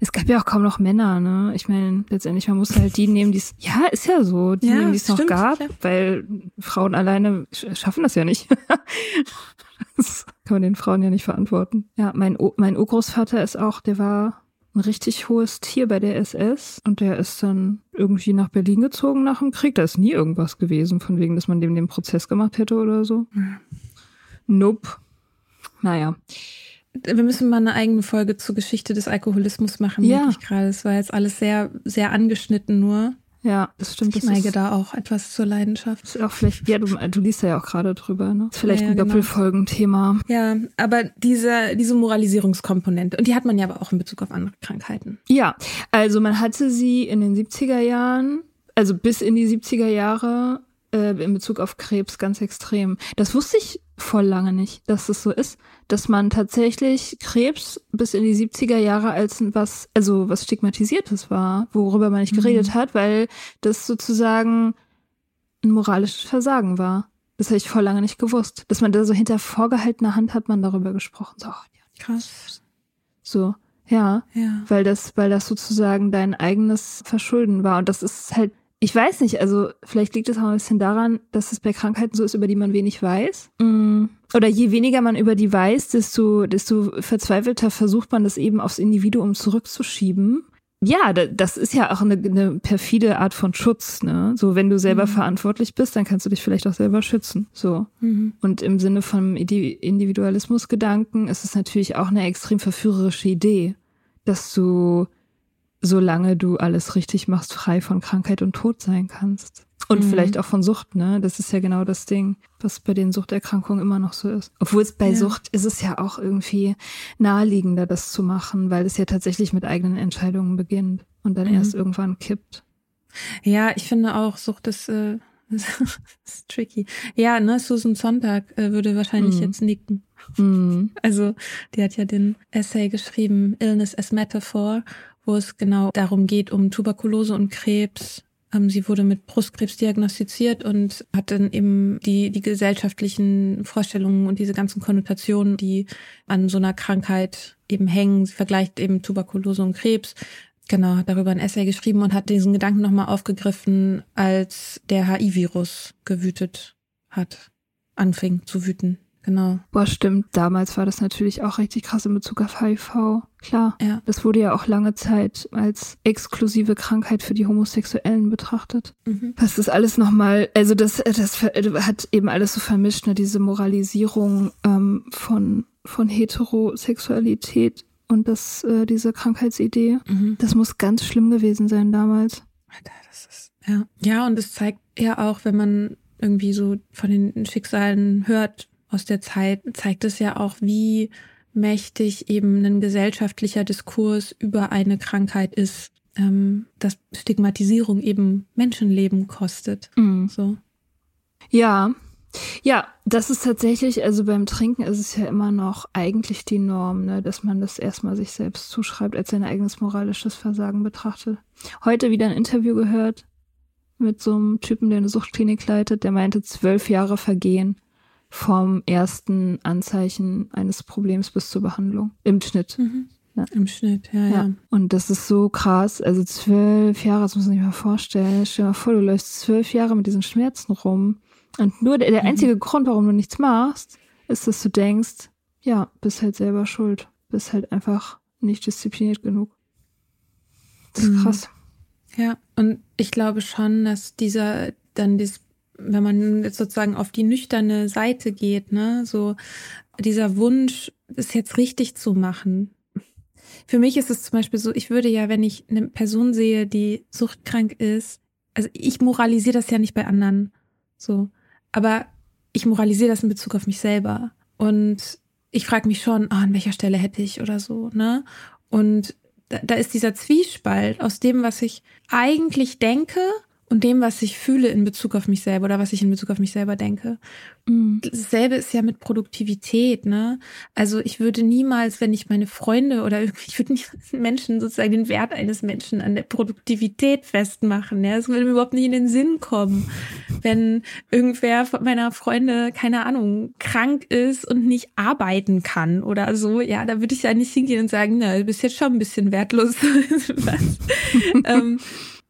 Es gab ja auch kaum noch Männer, ne? Ich meine, letztendlich, man musste halt die nehmen, die es. Ja, ist ja so, die ja, nehmen, die es noch gab, ja. weil Frauen alleine schaffen das ja nicht. das kann man den Frauen ja nicht verantworten. Ja, mein, o mein Urgroßvater ist auch, der war ein richtig hohes Tier bei der SS und der ist dann irgendwie nach Berlin gezogen nach dem Krieg. Da ist nie irgendwas gewesen, von wegen, dass man dem den Prozess gemacht hätte oder so. Mhm. Nope. Naja wir müssen mal eine eigene Folge zur Geschichte des Alkoholismus machen, ja. ich gerade. Es war jetzt alles sehr, sehr angeschnitten nur. Ja, das stimmt. Ich neige da auch etwas zur Leidenschaft. Ist auch vielleicht, ja, du, du liest ja auch gerade drüber, ne? Ist vielleicht ja, ein genau. Doppelfolgenthema. Ja, aber diese, diese Moralisierungskomponente, und die hat man ja aber auch in Bezug auf andere Krankheiten. Ja, also man hatte sie in den 70er Jahren, also bis in die 70er Jahre, äh, in Bezug auf Krebs ganz extrem. Das wusste ich voll lange nicht, dass es so ist, dass man tatsächlich Krebs bis in die 70er Jahre als was, also was stigmatisiertes war, worüber man nicht geredet mhm. hat, weil das sozusagen ein moralisches Versagen war. Das habe ich voll lange nicht gewusst. Dass man da so hinter vorgehaltener Hand hat man darüber gesprochen. So, oh, ja, Krass. So, ja, ja. Weil das, weil das sozusagen dein eigenes Verschulden war. Und das ist halt ich weiß nicht, also vielleicht liegt es auch ein bisschen daran, dass es bei Krankheiten so ist, über die man wenig weiß. Mm. Oder je weniger man über die weiß, desto, desto verzweifelter versucht man das eben aufs Individuum zurückzuschieben. Ja, das ist ja auch eine, eine perfide Art von Schutz, ne? So, wenn du selber mhm. verantwortlich bist, dann kannst du dich vielleicht auch selber schützen. So. Mhm. Und im Sinne von Individualismusgedanken ist es natürlich auch eine extrem verführerische Idee, dass du solange du alles richtig machst, frei von Krankheit und Tod sein kannst. Und mhm. vielleicht auch von Sucht, ne? Das ist ja genau das Ding, was bei den Suchterkrankungen immer noch so ist. Obwohl es bei ja. Sucht ist es ja auch irgendwie naheliegender, das zu machen, weil es ja tatsächlich mit eigenen Entscheidungen beginnt und dann mhm. erst irgendwann kippt. Ja, ich finde auch, Sucht ist, äh, ist tricky. Ja, ne, Susan Sonntag äh, würde wahrscheinlich mhm. jetzt nicken. Mhm. Also, die hat ja den Essay geschrieben, Illness as Metaphor wo es genau darum geht, um Tuberkulose und Krebs. Ähm, sie wurde mit Brustkrebs diagnostiziert und hat dann eben die, die gesellschaftlichen Vorstellungen und diese ganzen Konnotationen, die an so einer Krankheit eben hängen. Sie vergleicht eben Tuberkulose und Krebs. Genau, hat darüber ein Essay geschrieben und hat diesen Gedanken nochmal aufgegriffen, als der HIV-Virus gewütet hat, anfing zu wüten. Genau. Boah, stimmt. Damals war das natürlich auch richtig krass in Bezug auf HIV. Klar. Ja. Das wurde ja auch lange Zeit als exklusive Krankheit für die Homosexuellen betrachtet. Mhm. Das ist alles nochmal, also das, das hat eben alles so vermischt, ne? diese Moralisierung ähm, von, von Heterosexualität und das, äh, diese Krankheitsidee. Mhm. Das muss ganz schlimm gewesen sein damals. Das ist, ja. Ja, und es zeigt ja auch, wenn man irgendwie so von den Schicksalen hört, aus der Zeit zeigt es ja auch, wie mächtig eben ein gesellschaftlicher Diskurs über eine Krankheit ist, ähm, dass Stigmatisierung eben Menschenleben kostet. Mhm. So. Ja, ja, das ist tatsächlich, also beim Trinken ist es ja immer noch eigentlich die Norm, ne, dass man das erstmal sich selbst zuschreibt, als sein eigenes moralisches Versagen betrachtet. Heute wieder ein Interview gehört mit so einem Typen, der eine Suchtklinik leitet, der meinte, zwölf Jahre vergehen vom ersten Anzeichen eines Problems bis zur Behandlung. Im Schnitt. Mhm. Ja. Im Schnitt, ja, ja, ja. Und das ist so krass. Also zwölf Jahre, das muss man sich mal vorstellen. Stell dir mal vor, du läufst zwölf Jahre mit diesen Schmerzen rum. Und nur der, der mhm. einzige Grund, warum du nichts machst, ist, dass du denkst, ja, bist halt selber schuld. Bist halt einfach nicht diszipliniert genug. Das ist mhm. krass. Ja, und ich glaube schon, dass dieser, dann dieses, wenn man jetzt sozusagen auf die nüchterne Seite geht, ne, so dieser Wunsch, es jetzt richtig zu machen, für mich ist es zum Beispiel so, ich würde ja, wenn ich eine Person sehe, die suchtkrank ist, also ich moralisiere das ja nicht bei anderen, so, aber ich moralisiere das in Bezug auf mich selber. Und ich frage mich schon, oh, an welcher Stelle hätte ich oder so, ne? Und da, da ist dieser Zwiespalt aus dem, was ich eigentlich denke und dem, was ich fühle in Bezug auf mich selber oder was ich in Bezug auf mich selber denke. Mhm. Dasselbe ist ja mit Produktivität, ne? Also ich würde niemals, wenn ich meine Freunde oder irgendwie, ich würde nicht Menschen sozusagen den Wert eines Menschen an der Produktivität festmachen, ja? Das würde mir überhaupt nicht in den Sinn kommen. Wenn irgendwer von meiner Freunde, keine Ahnung, krank ist und nicht arbeiten kann oder so, ja, da würde ich ja nicht hingehen und sagen, na, du bist jetzt schon ein bisschen wertlos. ähm,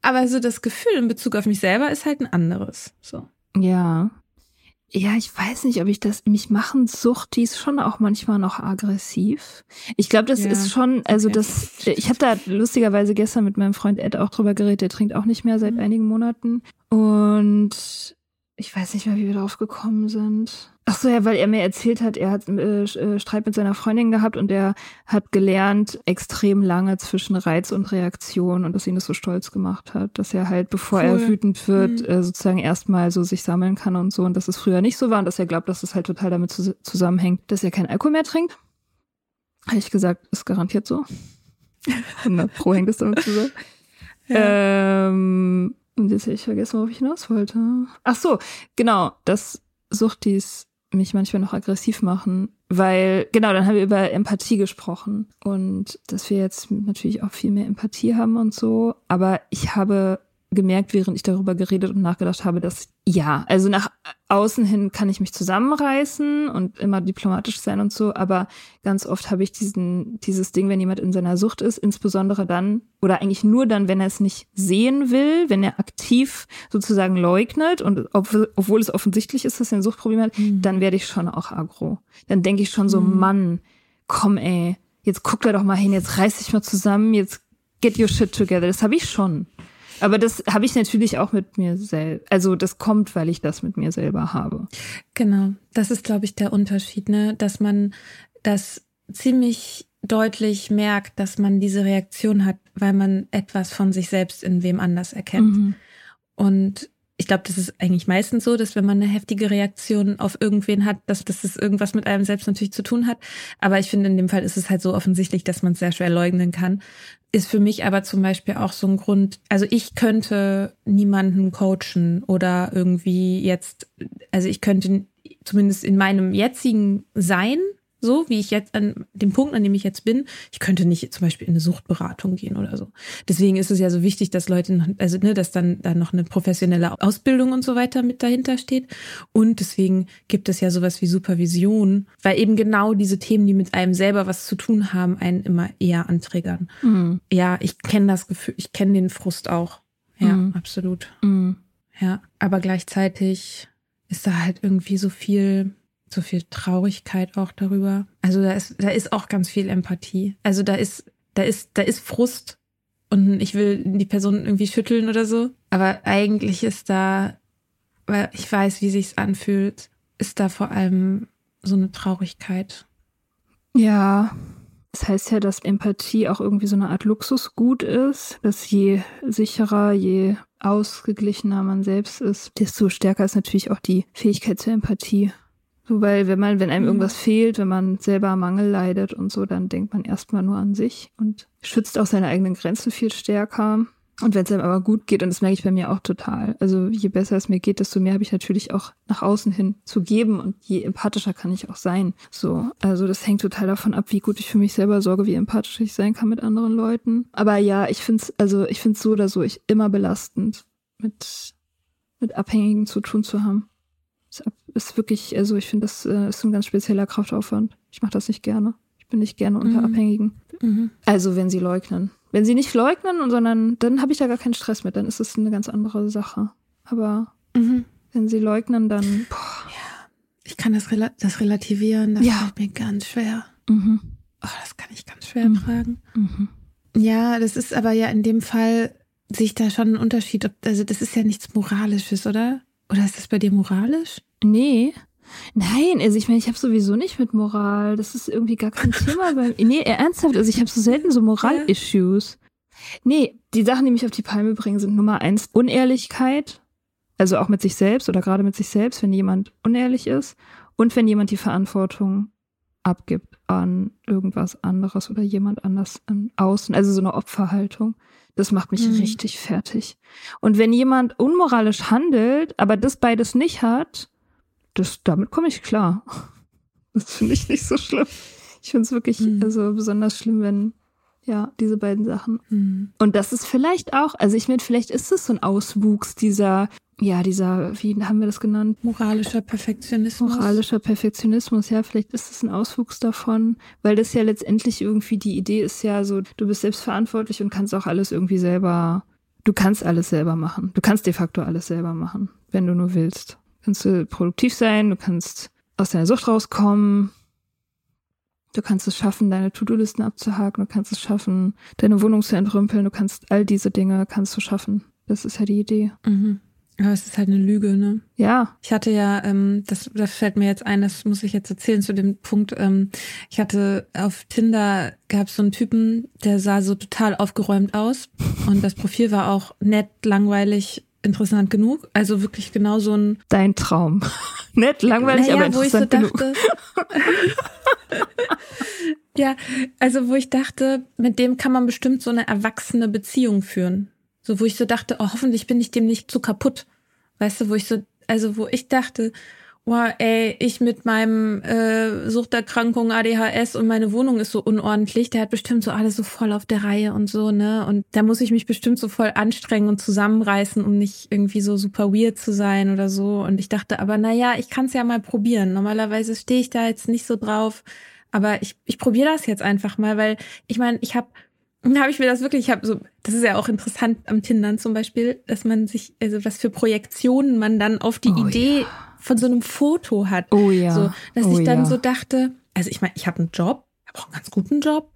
aber so das Gefühl in Bezug auf mich selber ist halt ein anderes. So. Ja. Ja, ich weiß nicht, ob ich das, mich machen Sucht, die ist schon auch manchmal noch aggressiv. Ich glaube, das ja, ist schon, also okay. das, ich habe da lustigerweise gestern mit meinem Freund Ed auch drüber geredet, der trinkt auch nicht mehr seit mhm. einigen Monaten. Und ich weiß nicht mehr, wie wir drauf gekommen sind. Ach so, ja, weil er mir erzählt hat, er hat äh, äh, Streit mit seiner Freundin gehabt und er hat gelernt extrem lange zwischen Reiz und Reaktion und dass ihn das so stolz gemacht hat, dass er halt, bevor cool. er wütend wird, mhm. äh, sozusagen erstmal so sich sammeln kann und so und dass es früher nicht so war und dass er glaubt, dass es halt total damit zu zusammenhängt, dass er kein Alkohol mehr trinkt. Habe ich gesagt, ist garantiert so. 100 Pro hängt es damit zusammen. Ja. Ähm, und jetzt habe ich vergessen, worauf ich hinaus wollte. Ach so, genau, das Suchtis mich manchmal noch aggressiv machen, weil, genau, dann haben wir über Empathie gesprochen und dass wir jetzt natürlich auch viel mehr Empathie haben und so, aber ich habe gemerkt, während ich darüber geredet und nachgedacht habe, dass ja, also nach außen hin kann ich mich zusammenreißen und immer diplomatisch sein und so, aber ganz oft habe ich diesen, dieses Ding, wenn jemand in seiner Sucht ist, insbesondere dann, oder eigentlich nur dann, wenn er es nicht sehen will, wenn er aktiv sozusagen leugnet und ob, obwohl es offensichtlich ist, dass er ein Suchtproblem hat, mhm. dann werde ich schon auch aggro. Dann denke ich schon so, mhm. Mann, komm ey, jetzt guck da doch mal hin, jetzt reiß dich mal zusammen, jetzt get your shit together. Das habe ich schon. Aber das habe ich natürlich auch mit mir selbst. Also das kommt, weil ich das mit mir selber habe. Genau. Das ist, glaube ich, der Unterschied, ne? Dass man das ziemlich deutlich merkt, dass man diese Reaktion hat, weil man etwas von sich selbst in wem anders erkennt. Mhm. Und ich glaube, das ist eigentlich meistens so, dass wenn man eine heftige Reaktion auf irgendwen hat, dass, dass das irgendwas mit einem selbst natürlich zu tun hat. Aber ich finde, in dem Fall ist es halt so offensichtlich, dass man es sehr schwer leugnen kann. Ist für mich aber zum Beispiel auch so ein Grund, also ich könnte niemanden coachen oder irgendwie jetzt, also ich könnte zumindest in meinem jetzigen Sein so wie ich jetzt an dem Punkt, an dem ich jetzt bin, ich könnte nicht zum Beispiel in eine Suchtberatung gehen oder so. Deswegen ist es ja so wichtig, dass Leute, also ne, dass dann da noch eine professionelle Ausbildung und so weiter mit dahinter steht. Und deswegen gibt es ja sowas wie Supervision, weil eben genau diese Themen, die mit einem selber was zu tun haben, einen immer eher anträgern. Mhm. Ja, ich kenne das Gefühl, ich kenne den Frust auch. Ja, mhm. absolut. Mhm. Ja, aber gleichzeitig ist da halt irgendwie so viel so viel Traurigkeit auch darüber. Also da ist, da ist auch ganz viel Empathie. Also da ist, da ist, da ist Frust und ich will die Person irgendwie schütteln oder so. Aber eigentlich ist da, weil ich weiß, wie sich's anfühlt, ist da vor allem so eine Traurigkeit. Ja, das heißt ja, dass Empathie auch irgendwie so eine Art Luxusgut ist, dass je sicherer, je ausgeglichener man selbst ist, desto stärker ist natürlich auch die Fähigkeit zur Empathie. Weil wenn man, wenn einem irgendwas fehlt, wenn man selber Mangel leidet und so, dann denkt man erstmal nur an sich und schützt auch seine eigenen Grenzen viel stärker. Und wenn es einem aber gut geht, und das merke ich bei mir auch total, also je besser es mir geht, desto mehr habe ich natürlich auch nach außen hin zu geben und je empathischer kann ich auch sein. So, also das hängt total davon ab, wie gut ich für mich selber sorge, wie empathisch ich sein kann mit anderen Leuten. Aber ja, ich finde es, also ich finde es so oder so ich immer belastend, mit mit Abhängigen zu tun zu haben. Ist, ist wirklich, also ich finde, das äh, ist ein ganz spezieller Kraftaufwand. Ich mache das nicht gerne. Ich bin nicht gerne unter Mhm. Abhängigen. Mhm. Also wenn sie leugnen. Wenn sie nicht leugnen, sondern dann habe ich da gar keinen Stress mit, dann ist es eine ganz andere Sache. Aber Mhm. wenn sie leugnen, dann. Boah. Ich kann das, rela das relativieren, das Ja. fällt mir ganz schwer. Mhm. Oh, das kann ich ganz schwer Mhm. tragen. Mhm. Ja, das ist aber ja in dem Fall, sehe ich da schon einen Unterschied. Also das ist ja nichts Moralisches, oder? Oder ist das bei dir moralisch? Nee. Nein, also ich meine, ich habe sowieso nicht mit Moral. Das ist irgendwie gar kein Thema bei mir. Nee, ernsthaft, also ich habe so selten so Moral-Issues. Nee, die Sachen, die mich auf die Palme bringen, sind Nummer eins Unehrlichkeit. Also auch mit sich selbst oder gerade mit sich selbst, wenn jemand unehrlich ist. Und wenn jemand die Verantwortung abgibt an irgendwas anderes oder jemand anders im Außen. Also so eine Opferhaltung. Das macht mich Mhm. richtig fertig. Und wenn jemand unmoralisch handelt, aber das beides nicht hat, das, damit komme ich klar. Das finde ich nicht so schlimm. Ich finde es wirklich Mhm. also besonders schlimm, wenn, ja, diese beiden Sachen. Hm. Und das ist vielleicht auch, also ich meine, vielleicht ist es so ein Auswuchs dieser, ja, dieser, wie haben wir das genannt? Moralischer Perfektionismus. Moralischer Perfektionismus, ja, vielleicht ist es ein Auswuchs davon, weil das ja letztendlich irgendwie die Idee ist ja so, du bist selbstverantwortlich und kannst auch alles irgendwie selber, du kannst alles selber machen. Du kannst de facto alles selber machen, wenn du nur willst. Kannst du produktiv sein, du kannst aus deiner Sucht rauskommen, du kannst es schaffen, deine To-Do-Listen abzuhaken, du kannst es schaffen, deine Wohnung zu entrümpeln, du kannst all diese Dinge kannst du schaffen. Das ist ja die Idee. Mhm. Aber es ist halt eine Lüge, ne? Ja. Ich hatte ja, ähm, das, das fällt mir jetzt ein, das muss ich jetzt erzählen zu dem Punkt. Ähm, ich hatte auf Tinder gab es so einen Typen, der sah so total aufgeräumt aus und das Profil war auch nett, langweilig, interessant genug. Also wirklich genau so ein Dein Traum. Nett, langweilig, naja, aber wo ich so interessant genug. dachte. ja, also wo ich dachte, mit dem kann man bestimmt so eine erwachsene Beziehung führen. So, wo ich so dachte, oh, hoffentlich bin ich dem nicht zu kaputt. Weißt du, wo ich so, also wo ich dachte, wow, ey, ich mit meinem äh, Suchterkrankung, ADHS und meine Wohnung ist so unordentlich, der hat bestimmt so alles so voll auf der Reihe und so, ne? Und da muss ich mich bestimmt so voll anstrengen und zusammenreißen, um nicht irgendwie so super weird zu sein oder so. Und ich dachte aber, na ja, ich kann es ja mal probieren. Normalerweise stehe ich da jetzt nicht so drauf, aber ich, ich probiere das jetzt einfach mal, weil ich meine, ich habe dann habe ich mir das wirklich, ich habe so, das ist ja auch interessant am Tindern zum Beispiel, dass man sich, also was für Projektionen man dann auf die Oh Idee von so einem Foto hat. Oh ja. So, dass oh ich dann ja. so dachte, also ich meine, ich habe einen Job, ich habe auch einen ganz guten Job,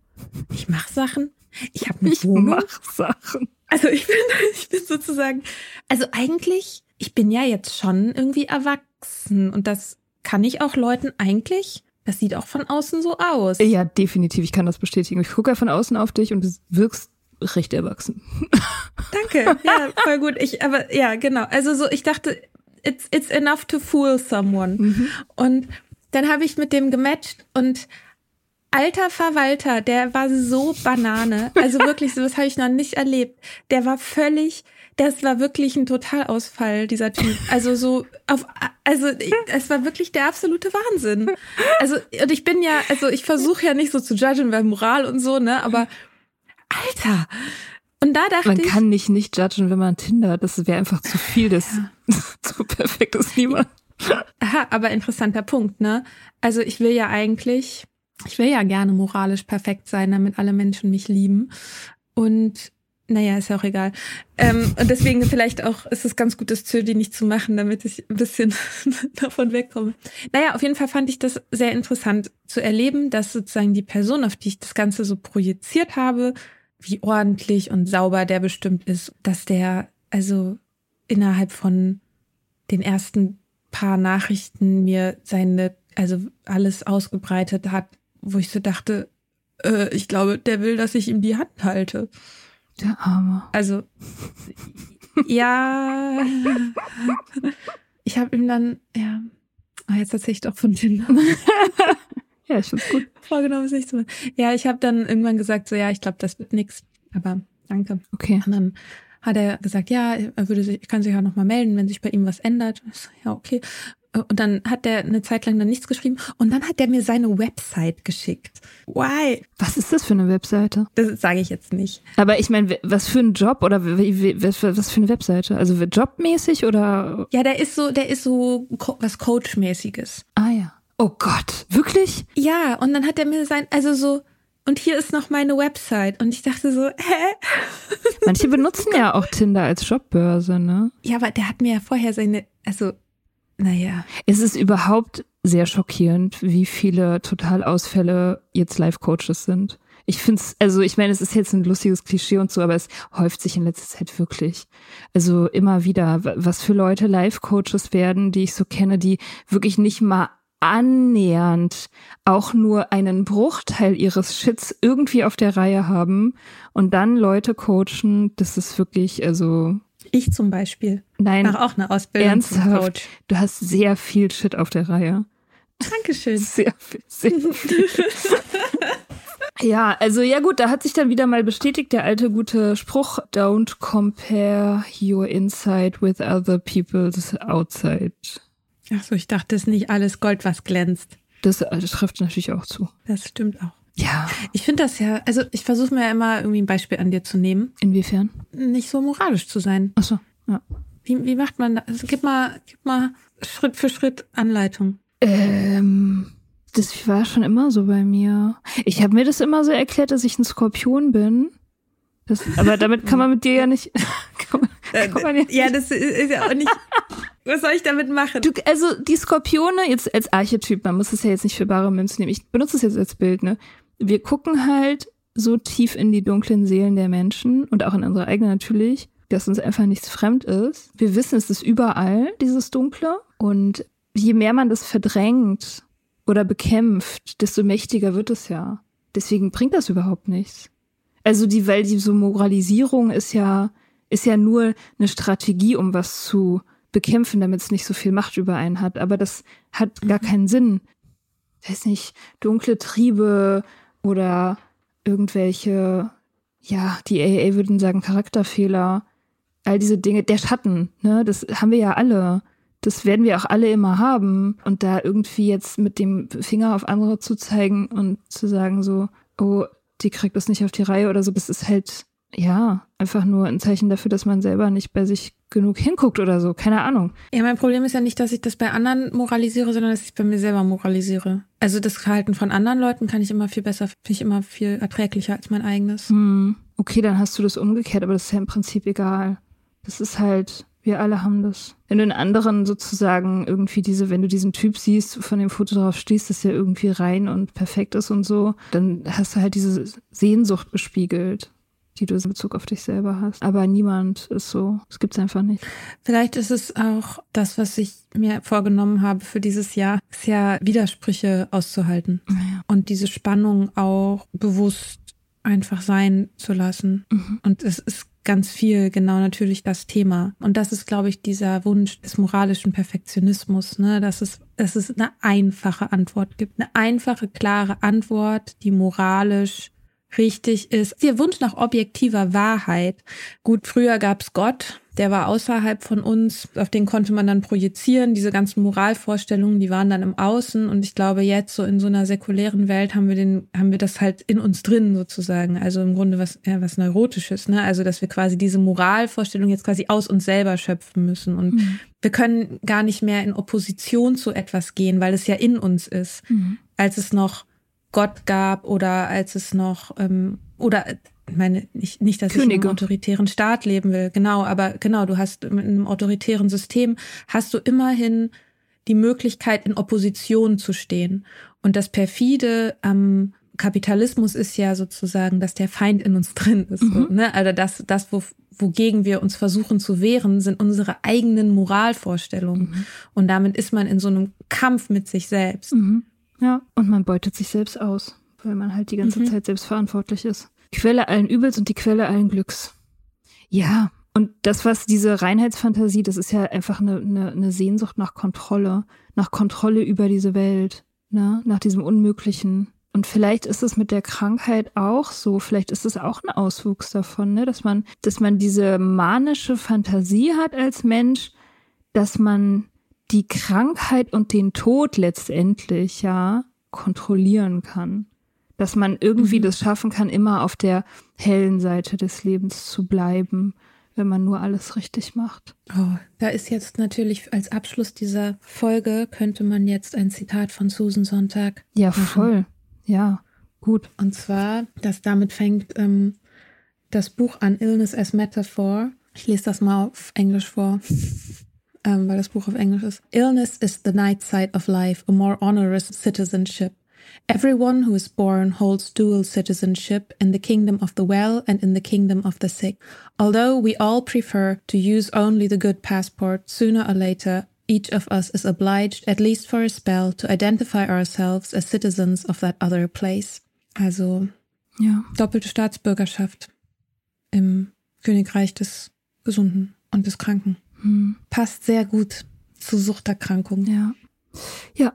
ich mache Sachen, ich habe eine Ich Wohnung. mach Sachen. Also ich bin, ich bin sozusagen, also eigentlich, ich bin ja jetzt schon irgendwie erwachsen und das kann ich auch Leuten eigentlich, das sieht auch von außen so aus. Ja, definitiv. Ich kann das bestätigen. Ich gucke ja von außen auf dich und du wirkst recht erwachsen. Danke, ja, voll gut. Ich, aber ja, genau. Also so, ich dachte, it's, it's enough to fool someone. Und dann habe ich mit dem gematcht und alter Verwalter, der war so Banane. Also wirklich, sowas habe ich noch nicht erlebt. Der war völlig, das war wirklich ein Totalausfall, dieser Typ. Also so auf, also es war wirklich der absolute Wahnsinn. Also und ich bin ja, also ich versuche ja nicht so zu judgen bei Moral und so, ne, aber Alter. Und da dachte Man ich, kann nicht nicht judgen, wenn man Tinder hat. Das wäre einfach zu viel. Das so perfekt ist niemand. Aha, aber interessanter Punkt, ne? Also ich will ja eigentlich, ich will ja gerne moralisch perfekt sein, damit alle Menschen mich lieben. Und naja, ist ja auch egal. Ähm, und deswegen vielleicht auch ist es ganz gut, das Zöli nicht zu machen, damit ich ein bisschen davon wegkomme. Naja, auf jeden Fall fand ich das sehr interessant zu erleben, dass sozusagen die Person, auf die ich das Ganze so projiziert habe, wie ordentlich und sauber der bestimmt ist, dass der also innerhalb von den ersten paar Nachrichten mir seine, also alles ausgebreitet hat, wo ich so dachte, äh, ich glaube, der will, dass ich ihm die Hand halte. Der Arme. Also, ja. Ich habe ihm dann, ja, ah, jetzt erzähle ich doch von Tinder. Ja, ich find's gut. Vorgenommen ist nicht so. Ja, ich habe dann irgendwann gesagt, so ja, ich glaube, das wird nix. Aber danke. Okay. Und dann hat er gesagt, ja, er würde sich, kann sich ja noch mal melden, wenn sich bei ihm was ändert. Ich so, ja, okay. Und dann hat der eine Zeit lang dann nichts geschrieben und dann hat der mir seine Website geschickt. Why? Was ist das für eine Webseite? Das sage ich jetzt nicht. Aber ich meine, was für ein Job oder was für eine Webseite? Also jobmäßig oder? Ja, der ist so, der ist so was Coachmäßiges. Ah ja. Oh Gott, wirklich? Ja, und dann hat er mir sein, also so, und hier ist noch meine Website. Und ich dachte so, hä? Manche benutzen ja auch Tinder als Jobbörse, ne? Ja, aber der hat mir ja vorher seine, also, naja. Es ist überhaupt sehr schockierend, wie viele Totalausfälle jetzt Life-Coaches sind. Ich finde es, also ich meine, es ist jetzt ein lustiges Klischee und so, aber es häuft sich in letzter Zeit wirklich. Also immer wieder, was für Leute Life-Coaches werden, die ich so kenne, die wirklich nicht mal annähernd auch nur einen Bruchteil ihres Shits irgendwie auf der Reihe haben und dann Leute coachen, das ist wirklich, also. Ich zum Beispiel. Nein. Mach auch eine Ausbildung ernsthaft. Du hast sehr viel Shit auf der Reihe. Dankeschön. Sehr viel, sehr viel. Ja, also ja gut, da hat sich dann wieder mal bestätigt der alte gute Spruch, don't compare your inside with other people's outside. Ach so, ich dachte, es ist nicht alles Gold, was glänzt. Das, äh, das trifft natürlich auch zu. Das stimmt auch. Ja. Ich finde das ja, also ich versuche mir ja immer irgendwie ein Beispiel an dir zu nehmen. Inwiefern? Nicht so moralisch zu sein. Ach so, ja. Wie, wie macht man das? Also, gib mal, gib mal Schritt für Schritt Anleitung. Ähm, das war schon immer so bei mir. Ich habe mir das immer so erklärt, dass ich ein Skorpion bin. Das, aber damit kann man mit dir ja nicht. kann man, kann man ja, ja, das ist ja auch nicht. Was soll ich damit machen? Du, also die Skorpione jetzt als Archetyp, man muss es ja jetzt nicht für bare Münze nehmen. Ich benutze es jetzt als Bild, ne? Wir gucken halt so tief in die dunklen Seelen der Menschen und auch in unsere eigene natürlich, dass uns einfach nichts fremd ist. Wir wissen, es ist überall, dieses Dunkle. Und je mehr man das verdrängt oder bekämpft, desto mächtiger wird es ja. Deswegen bringt das überhaupt nichts. Also die, weil die so Moralisierung ist ja, ist ja nur eine Strategie, um was zu bekämpfen, damit es nicht so viel Macht über einen hat. Aber das hat gar mhm. keinen Sinn. weiß nicht, dunkle Triebe oder irgendwelche, ja, die AA würden sagen Charakterfehler, all diese Dinge, der Schatten, ne, das haben wir ja alle. Das werden wir auch alle immer haben. Und da irgendwie jetzt mit dem Finger auf andere zu zeigen und zu sagen so, oh, die kriegt das nicht auf die Reihe oder so, das ist halt ja, einfach nur ein Zeichen dafür, dass man selber nicht bei sich genug hinguckt oder so. Keine Ahnung. Ja, mein Problem ist ja nicht, dass ich das bei anderen moralisiere, sondern dass ich bei mir selber moralisiere. Also das Verhalten von anderen Leuten kann ich immer viel besser, finde ich immer viel erträglicher als mein eigenes. Hm. Okay, dann hast du das umgekehrt, aber das ist ja im Prinzip egal. Das ist halt, wir alle haben das. Wenn du in anderen sozusagen irgendwie diese, wenn du diesen Typ siehst, von dem Foto drauf stehst, dass der irgendwie rein und perfekt ist und so, dann hast du halt diese Sehnsucht gespiegelt die du in Bezug auf dich selber hast. Aber niemand ist so. Es gibt's einfach nicht. Vielleicht ist es auch das, was ich mir vorgenommen habe für dieses Jahr, ist ja Widersprüche auszuhalten. Ja. Und diese Spannung auch bewusst einfach sein zu lassen. Mhm. Und es ist ganz viel genau natürlich das Thema. Und das ist, glaube ich, dieser Wunsch des moralischen Perfektionismus, ne, dass es, dass es eine einfache Antwort gibt. Eine einfache, klare Antwort, die moralisch richtig ist. Ihr Wunsch nach objektiver Wahrheit. Gut, früher gab's Gott, der war außerhalb von uns, auf den konnte man dann projizieren. Diese ganzen Moralvorstellungen, die waren dann im Außen. Und ich glaube, jetzt so in so einer säkulären Welt haben wir den, haben wir das halt in uns drin sozusagen. Also im Grunde was, ja, was Neurotisches, ne? Also, dass wir quasi diese Moralvorstellung jetzt quasi aus uns selber schöpfen müssen. Und mhm. wir können gar nicht mehr in Opposition zu etwas gehen, weil es ja in uns ist. Mhm. Als es noch Gott gab oder als es noch ähm, oder ich meine nicht, nicht dass Könige. ich in einem autoritären Staat leben will, genau, aber genau, du hast in einem autoritären System hast du immerhin die Möglichkeit in Opposition zu stehen und das perfide am Kapitalismus ist ja sozusagen, dass der Feind in uns drin ist. Mhm. So, ne? Also das, das wo, wogegen wir uns versuchen zu wehren, sind unsere eigenen Moralvorstellungen. Mhm. Und damit ist man in so einem Kampf mit sich selbst. Mhm. Ja, und man beutet sich selbst aus, weil man halt die ganze mhm. Zeit selbst verantwortlich ist. Quelle allen Übels und die Quelle allen Glücks. Ja, und das, was diese Reinheitsfantasie, das ist ja einfach eine, eine, eine Sehnsucht nach Kontrolle, nach Kontrolle über diese Welt, ne? nach diesem Unmöglichen. Und vielleicht ist es mit der Krankheit auch so, vielleicht ist es auch ein Auswuchs davon, ne? dass man, dass man diese manische Fantasie hat als Mensch, dass man die Krankheit und den Tod letztendlich ja kontrollieren kann. Dass man irgendwie mhm. das schaffen kann, immer auf der hellen Seite des Lebens zu bleiben, wenn man nur alles richtig macht. Oh, da ist jetzt natürlich als Abschluss dieser Folge könnte man jetzt ein Zitat von Susan Sonntag. Ja, machen. voll. Ja, gut. Und zwar, dass damit fängt ähm, das Buch an Illness as Metaphor. Ich lese das mal auf Englisch vor. Ähm, weil das Buch auf Englisch ist. Illness is the night side of life, a more onerous citizenship. Everyone who is born holds dual citizenship in the kingdom of the well and in the kingdom of the sick. Although we all prefer to use only the good passport, sooner or later each of us is obliged, at least for a spell, to identify ourselves as citizens of that other place. Also, ja. doppelte Staatsbürgerschaft im Königreich des Gesunden und des Kranken. Hm. Passt sehr gut zu Suchterkrankungen. Ja. Ja,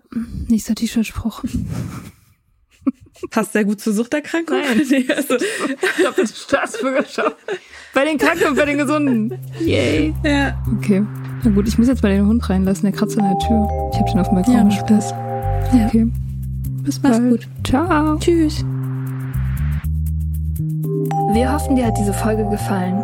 nächster T-Shirt-Spruch. Passt sehr gut zur Suchterkrankung. Nein. nee, also. Doppelte Staatsbürgerschaft. Bei den Kranken und bei den Gesunden. Yay. Ja. Okay. Na gut, ich muss jetzt mal den Hund reinlassen. Der kratzt an der Tür. Ich habe den auf dem Balkon ja, gestellt. Ja. Okay. Bis Mach's bald. gut. Ciao. Tschüss. Wir hoffen, dir hat diese Folge gefallen.